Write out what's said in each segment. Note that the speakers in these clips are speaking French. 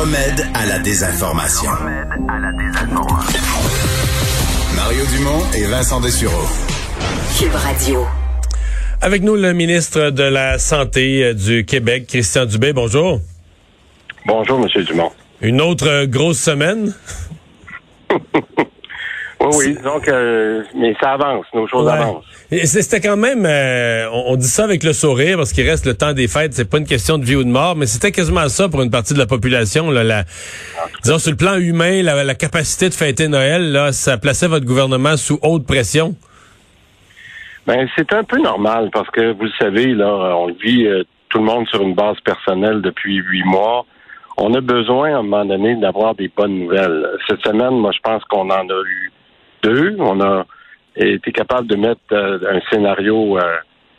Le remède à la désinformation. Mario Dumont et Vincent Dessureau. Cube Radio. Avec nous, le ministre de la Santé euh, du Québec, Christian Dubé. Bonjour. Bonjour, Monsieur Dumont. Une autre euh, grosse semaine? Oui, oui, donc, euh, mais ça avance, nos choses Ouais. avancent. C'était quand même, euh, on, on dit ça avec le sourire parce qu'il reste le temps des fêtes, c'est pas une question de vie ou de mort, mais c'était quasiment ça pour une partie de la population. Là, la, disons sur le plan humain, la, la capacité de fêter Noël, là, ça plaçait votre gouvernement sous haute pression? Ben, c'est un peu normal parce que vous le savez, là, on vit euh, tout le monde sur une base personnelle depuis huit mois. On a besoin, à un moment donné, d'avoir des bonnes nouvelles. Cette semaine, moi, je pense qu'on en a eu deux. On a été capable de mettre euh, un scénario euh,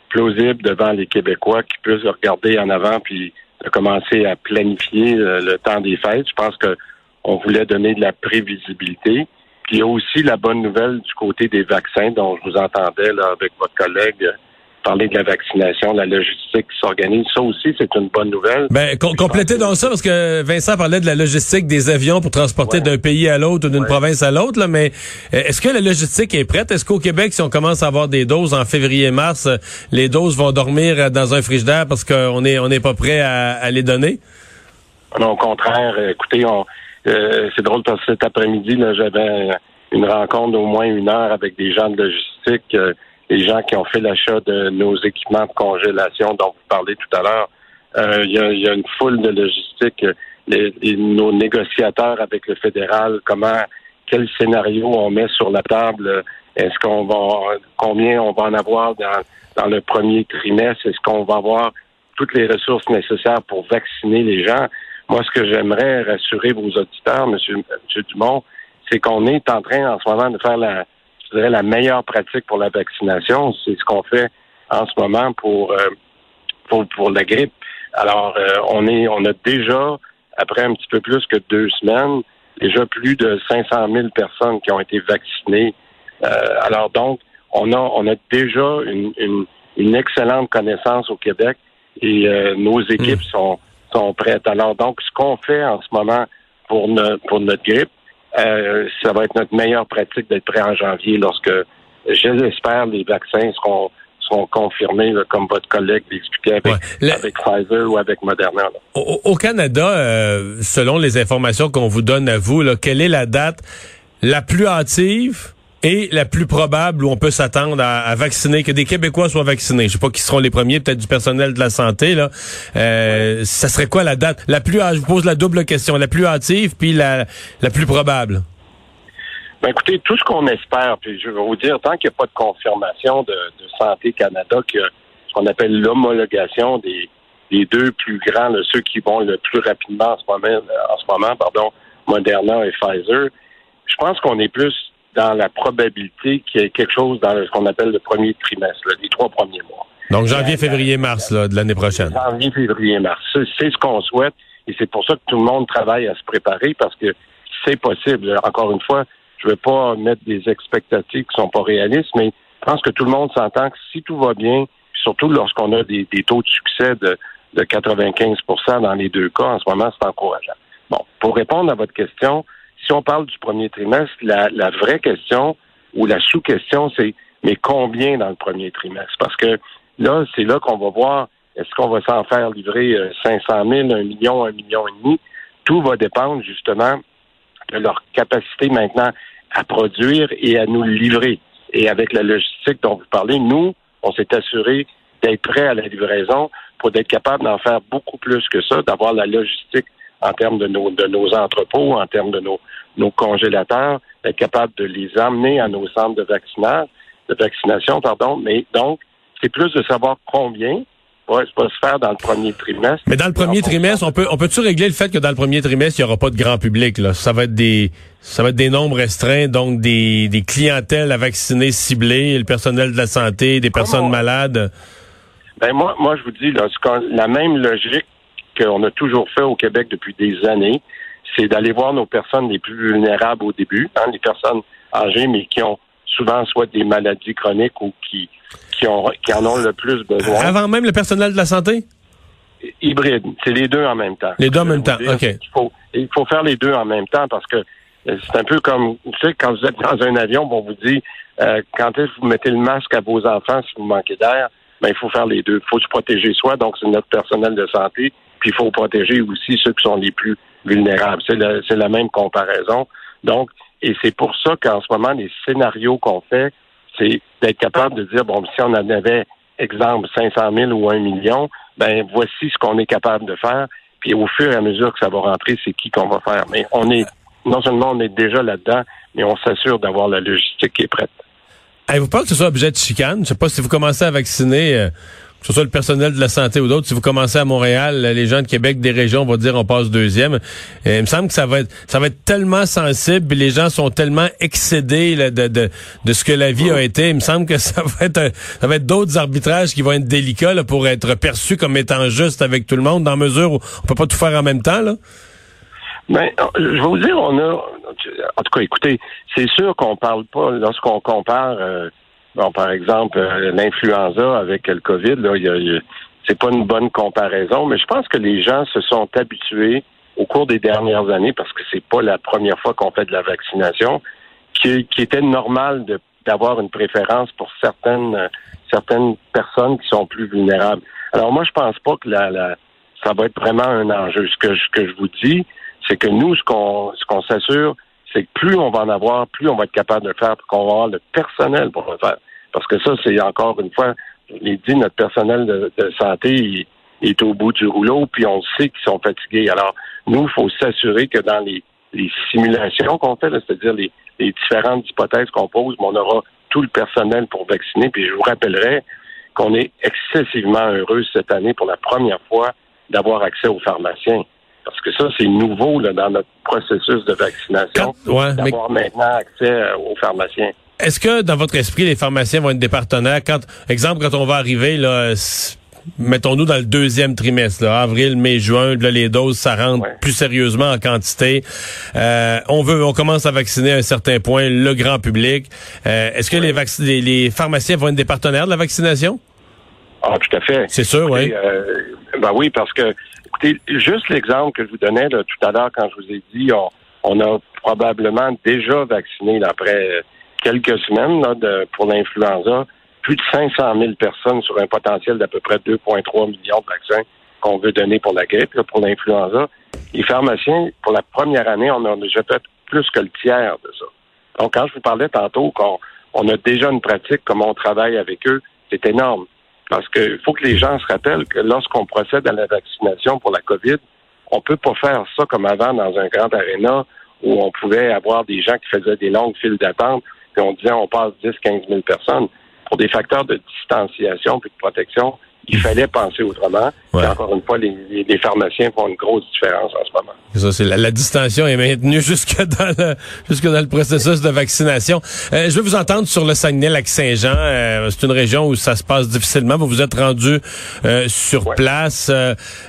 plausible devant les Québécois qui puissent regarder en avant puis commencer à planifier euh, le temps des fêtes. Je pense que on voulait donner de la prévisibilité. Puis il y a aussi la bonne nouvelle du côté des vaccins dont je vous entendais là, avec votre collègue parler de la vaccination, la logistique qui s'organise. Ça aussi, c'est une bonne nouvelle. Ben, com- complétez donc ça parce que Vincent parlait de la logistique des avions pour transporter Ouais. d'un pays à l'autre ou d'une Ouais. province à l'autre, là, mais euh, est-ce que la logistique est prête? Est-ce qu'au Québec, si on commence à avoir des doses en février-mars, euh, les doses vont dormir euh, dans un frigidaire parce qu'on est on n'est pas prêt à, à les donner? Non, au contraire, écoutez, on, euh, c'est drôle parce que cet après-midi, là, j'avais une rencontre d'au moins une heure avec des gens de logistique, euh, les gens qui ont fait l'achat de nos équipements de congélation dont vous parlez tout à l'heure. Euh, Il y, y a une foule de logistique. Les, nos négociateurs avec le fédéral, comment, quel scénario on met sur la table? Est-ce qu'on va, combien on va en avoir dans, dans le premier trimestre? Est-ce qu'on va avoir toutes les ressources nécessaires pour vacciner les gens? Moi, ce que j'aimerais rassurer vos auditeurs, Monsieur, Monsieur Dumont, c'est qu'on est en train en ce moment de faire la, dirais, la meilleure pratique pour la vaccination. C'est ce qu'on fait en ce moment pour, euh, pour, pour la grippe. Alors, euh, on est, on a déjà, après un petit peu plus que deux semaines, déjà plus de 500 000 personnes qui ont été vaccinées. Euh, alors donc, on a, on a déjà une, une, une excellente connaissance au Québec et nos équipes sont, sont prêtes. Alors donc, ce qu'on fait en ce moment pour, pour notre grippe, euh, ça va être notre meilleure pratique d'être prêt en janvier lorsque, j'espère, les vaccins seront, seront confirmés, là, comme votre collègue l'expliquait avec, Ouais. Le- avec Pfizer ou avec Moderna. au Canada, euh, selon les informations qu'on vous donne à vous, là, quelle est la date la plus hâtive et la plus probable où on peut s'attendre à, à vacciner, que des Québécois soient vaccinés? Je sais pas qui seront les premiers, peut-être du personnel de la santé. Là. Euh, Ça serait quoi la date? La plus Je vous pose la double question. La plus hâtive puis la, la plus probable? Ben, écoutez, tout ce qu'on espère, puis je vais vous dire, tant qu'il n'y a pas de confirmation de, de Santé Canada, que ce qu'on appelle l'homologation des, des deux plus grands, là, ceux qui vont le plus rapidement en ce moment, en ce moment pardon, Moderna et Pfizer, je pense qu'on est plus dans la probabilité qu'il y ait quelque chose dans ce qu'on appelle le premier trimestre, là, les trois premiers mois. Donc janvier, février, mars là, de l'année prochaine. Janvier, février, mars. C'est- ce qu'on souhaite et c'est pour ça que tout le monde travaille à se préparer parce que c'est possible. Encore une fois, je ne veux pas mettre des expectatives qui sont pas réalistes, mais je pense que tout le monde s'entend que si tout va bien, surtout lorsqu'on a des, des taux de succès de, de 95% dans les deux cas, en ce moment, c'est encourageant. Bon, pour répondre à votre question, si on parle du premier trimestre, la, vraie question ou la sous-question, c'est mais combien dans le premier trimestre? Parce que là, c'est là qu'on va voir est-ce qu'on va s'en faire livrer euh, 500 000, 1 million, 1 million et demi? Tout va dépendre justement de leur capacité maintenant à produire et à nous livrer. Et avec la logistique dont vous parlez, nous, on s'est assuré d'être prêts à la livraison pour être capable d'en faire beaucoup plus que ça, d'avoir la logistique en termes de nos, de nos entrepôts, en termes de nos, nos congélateurs, d'être capable de les amener à nos centres de vaccinage, de vaccination, pardon. Mais donc, c'est plus de savoir combien pas, pas se faire dans le premier trimestre. Mais dans le premier trimestre, on peut on peut-tu régler le fait que dans le premier trimestre, il n'y aura pas de grand public là? Ça va être des ça va être des nombres restreints, donc des, des clientèles à vacciner ciblées, le personnel de la santé, des personnes malades. Ben moi, moi je vous dis là, la même logique qu'on a toujours fait au Québec depuis des années, c'est d'aller voir nos personnes les plus vulnérables au début, hein, les personnes âgées, mais qui ont souvent soit des maladies chroniques ou qui, qui, ont, qui en ont le plus besoin. Avant même le personnel de la santé? Hybride. C'est les deux en même temps. Les deux en même temps, OK. Il faut, il faut faire les deux en même temps parce que euh, c'est un peu comme, tu sais, quand vous êtes dans un avion, on vous dit, euh, quand est-ce que vous mettez le masque à vos enfants si vous manquez d'air, ben, il faut faire les deux. Il faut se protéger soi, donc c'est notre personnel de santé, puis il faut protéger aussi ceux qui sont les plus vulnérables. C'est la même comparaison. Donc, et c'est pour ça qu'en ce moment, les scénarios qu'on fait, c'est d'être capable de dire, bon, si on en avait, exemple, 500 000 ou 1 million, ben voici ce qu'on est capable de faire. Puis au fur et à mesure que ça va rentrer, c'est qui qu'on va faire. Mais on est, non seulement on est déjà là-dedans, mais on s'assure d'avoir la logistique qui est prête. Avez-vous peur que ce soit objet de chicane? Je sais pas si vous commencez à vacciner, euh, que ce soit le personnel de la santé ou d'autres, si vous commencez à Montréal, les gens de Québec, des régions vont dire on passe deuxième. il me semble que ça va être ça va être tellement sensible, les gens sont tellement excédés de, de, de ce que la vie a été. Il me semble que ça va être ça va être d'autres arbitrages qui vont être délicats pour être perçus comme étant justes avec tout le monde, dans mesure où on peut pas tout faire en même temps. Là. Ben, je vais vous dire, on a, en tout cas, écoutez, c'est sûr qu'on parle pas lorsqu'on compare. Euh, Bon, par exemple, euh, l'influenza avec le COVID, là, y c'est pas une bonne comparaison, mais je pense que les gens se sont habitués au cours des dernières années, parce que c'est pas la première fois qu'on fait de la vaccination, qui, qui était normal d'avoir une préférence pour certaines certaines personnes qui sont plus vulnérables. Alors moi, je pense pas que la, la ça va être vraiment un enjeu. Ce que je, que je vous dis, c'est que nous, ce qu'on ce qu'on s'assure, c'est que plus on va en avoir, plus on va être capable de le faire, qu'on va avoir le personnel pour le faire. Parce que ça, c'est encore une fois, je l'ai dit, notre personnel de, santé est au bout du rouleau, puis on sait qu'ils sont fatigués. Alors, nous, il faut s'assurer que dans les, simulations qu'on fait, c'est-à-dire les, différentes hypothèses qu'on pose, on aura tout le personnel pour vacciner. Puis je vous rappellerai qu'on est excessivement heureux cette année pour la première fois d'avoir accès aux pharmaciens. Parce que ça, c'est nouveau là, dans notre processus de vaccination, d'avoir maintenant accès euh, aux pharmaciens. Est-ce que dans votre esprit, les pharmaciens vont être des partenaires? Quand, exemple, quand on va arriver, là, mettons-nous dans le deuxième trimestre, avril, mai, juin, là, les doses, ça rentre plus sérieusement en quantité. Euh, on veut, on commence à vacciner à un certain point le grand public. Euh, est-ce que les, les, pharmaciens vont être des partenaires de la vaccination? Ah, tout à fait. C'est sûr, oui. ben oui, parce que Juste l'exemple que je vous donnais tout à l'heure quand je vous ai dit, on, a probablement déjà vacciné après quelques semaines pour l'influenza plus de 500 000 personnes sur un potentiel d'à peu près 2,3 millions de vaccins qu'on veut donner pour la grippe, pour l'influenza. Les pharmaciens, pour la première année, on a déjà fait plus que le tiers de ça. Donc, quand je vous parlais tantôt qu'on on a déjà une pratique, comment on travaille avec eux, c'est énorme. Parce qu'il faut que les gens se rappellent que lorsqu'on procède à la vaccination pour la COVID, on peut pas faire ça comme avant dans un grand aréna où on pouvait avoir des gens qui faisaient des longues files d'attente, puis on disait on passe 10, 15 000 personnes. Pour des facteurs de distanciation et de protection, il fallait penser autrement. encore une fois, les, les, pharmaciens font une grosse différence en ce moment. Ça, c'est la, la, distinction est maintenue jusque dans le jusque dans le processus de vaccination. Euh, je veux vous entendre sur le Saguenay-Lac-Saint-Jean. Euh, c'est une région où ça se passe difficilement. Vous vous êtes rendu euh, sur place.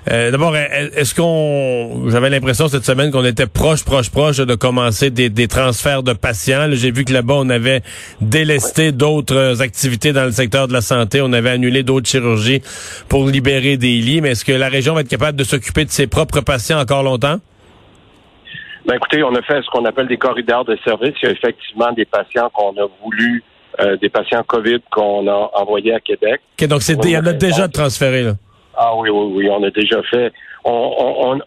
D'abord, est-ce qu'on j'avais l'impression cette semaine qu'on était proche, proche, proche de commencer des, des transferts de patients. J'ai vu que là-bas on avait délesté d'autres activités dans le secteur de la santé. On avait annulé d'autres chirurgies pour libérer des lits. Mais est-ce que la région va être capable de s'occuper de ses propres patients encore longtemps? Ben écoutez, on a fait ce qu'on appelle des corridors de service. Il y a effectivement des patients qu'on a voulu, euh, des patients COVID qu'on a envoyés à Québec. OK, donc il y en a déjà transféré, là. Ah oui, oui, oui, on a déjà fait. On,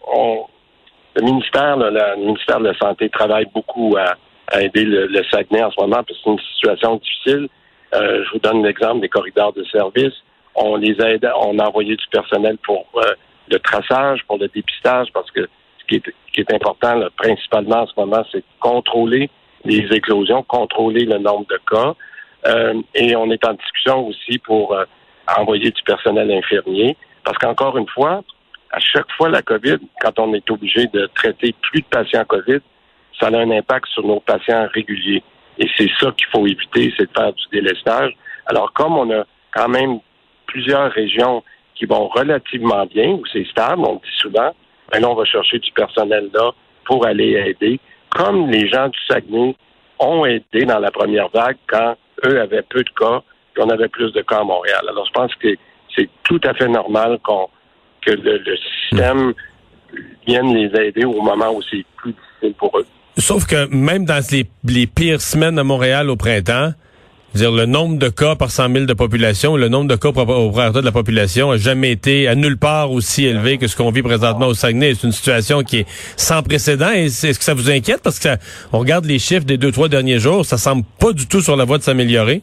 le ministère, le ministère de la Santé travaille beaucoup à, aider le, Saguenay en ce moment, parce que c'est une situation difficile. Euh, je vous donne l'exemple des corridors de service on les aide, on a envoyé du personnel pour euh, le traçage, pour le dépistage, parce que ce qui est, important principalement en ce moment, c'est contrôler les éclosions, contrôler le nombre de cas. Euh, et on est en discussion aussi pour euh, envoyer du personnel infirmier. Parce qu'encore une fois, à chaque fois la COVID, quand on est obligé de traiter plus de patients COVID, ça a un impact sur nos patients réguliers. Et c'est ça qu'il faut éviter, c'est de faire du délestage. Alors, comme on a quand même plusieurs régions qui vont relativement bien, où c'est stable, on le dit souvent, ben là, on va chercher du personnel là pour aller aider. Comme les gens du Saguenay ont aidé dans la première vague quand eux avaient peu de cas, puis on avait plus de cas à Montréal. Alors, je pense que c'est tout à fait normal qu'on que le, système vienne les aider au moment où c'est plus difficile pour eux. Sauf que même dans les, les pires semaines à Montréal au printemps, dire le nombre de cas par 100 000 de population, le nombre de cas au de la population a jamais été à nulle part aussi élevé que ce qu'on vit présentement au Saguenay. C'est une situation qui est sans précédent. Est-ce que ça vous inquiète? Parce que ça, on regarde les chiffres des deux trois derniers jours, ça semble pas du tout sur la voie de s'améliorer.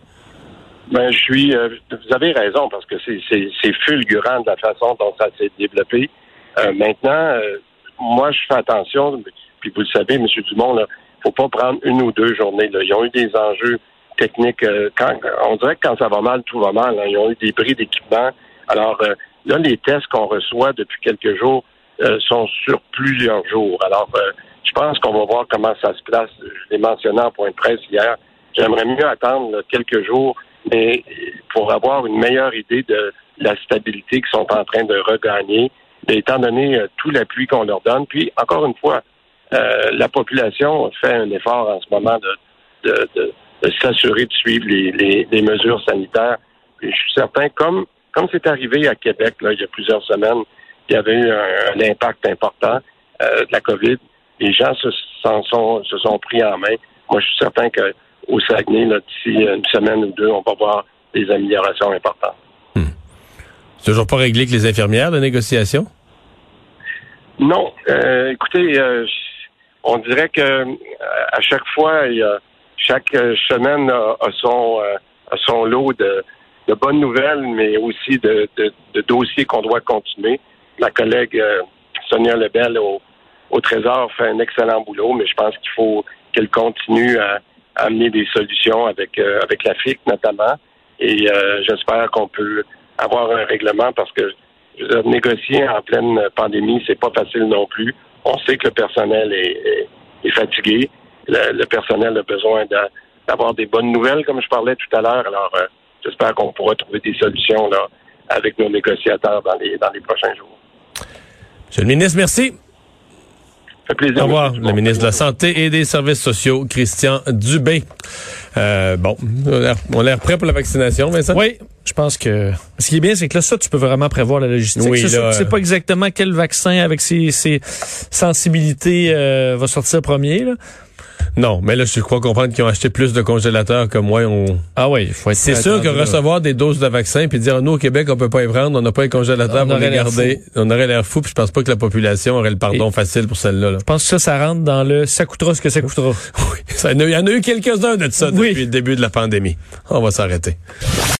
Ben, je suis. Euh, vous avez raison parce que c'est fulgurant de la façon dont ça s'est développé. Euh, maintenant, euh, moi, je fais attention. Puis vous le savez, M. Dumont, il faut pas prendre une ou deux journées. Là. Ils ont eu des enjeux techniques. Euh, quand, on dirait que quand ça va mal, tout va mal. Hein. Ils ont eu des bris d'équipement. Alors euh, là, les tests qu'on reçoit depuis quelques jours euh, sont sur plusieurs jours. Alors, je pense qu'on va voir comment ça se place. Je l'ai mentionné en point de presse hier. J'aimerais mieux attendre quelques jours, mais pour avoir une meilleure idée de la stabilité qu'ils sont en train de regagner, étant donné tout l'appui qu'on leur donne. Puis, encore une fois, la population fait un effort en ce moment de, s'assurer de suivre les, mesures sanitaires. Et je suis certain, comme comme c'est arrivé à Québec là, il y a plusieurs semaines, il y avait eu un, impact important euh, de la COVID. Les gens se, sont, se sont pris en main. Moi, je suis certain qu'au Saguenay, d'ici une semaine ou deux, on va voir des améliorations importantes. Hmm. C'est toujours pas réglé que les infirmières de négociation? Non. Euh, écoutez, on dirait que euh, à chaque fois, il y a, chaque euh, semaine a, son, euh, a son lot de, bonnes nouvelles, mais aussi de, dossiers qu'on doit continuer. Ma collègue Sonia Lebel au, Trésor fait un excellent boulot, mais je pense qu'il faut qu'elle continue à, amener des solutions avec avec la FIC notamment. Et j'espère qu'on peut avoir un règlement parce que négocier en pleine pandémie, c'est pas facile non plus. On sait que le personnel est, fatigué. Le, personnel a besoin d'avoir des bonnes nouvelles, comme je parlais tout à l'heure. Alors, euh, j'espère qu'on pourra trouver des solutions là, avec nos négociateurs dans les, dans les prochains jours. Monsieur le ministre, merci. fait plaisir. Au revoir, le ministre de la Santé et des Services sociaux, Christian Dubé. Euh, bon, on a l'air prêt pour la vaccination, Vincent? Oui, je pense que ce qui est bien, c'est que là, ça, tu peux vraiment prévoir la logistique. Oui, c'est sûr, tu sais pas exactement quel vaccin avec ses, sensibilités euh, va sortir premier. Là. Non, mais là, je crois comprendre qu'ils ont acheté plus de congélateurs que moi. On... Ah oui, il faut être C'est sûr que recevoir des doses de vaccins puis dire nous au Québec on peut pas y prendre, on n'a pas un congélateur pour les garder, on aurait l'air fou. Puis je pense pas que la population aurait le pardon facile pour celle-là. Je pense que ça, ça rentre dans le ça coûtera ce que ça coûtera. Oui, il y en a eu quelques-uns de ça depuis le début de la pandémie. On va s'arrêter.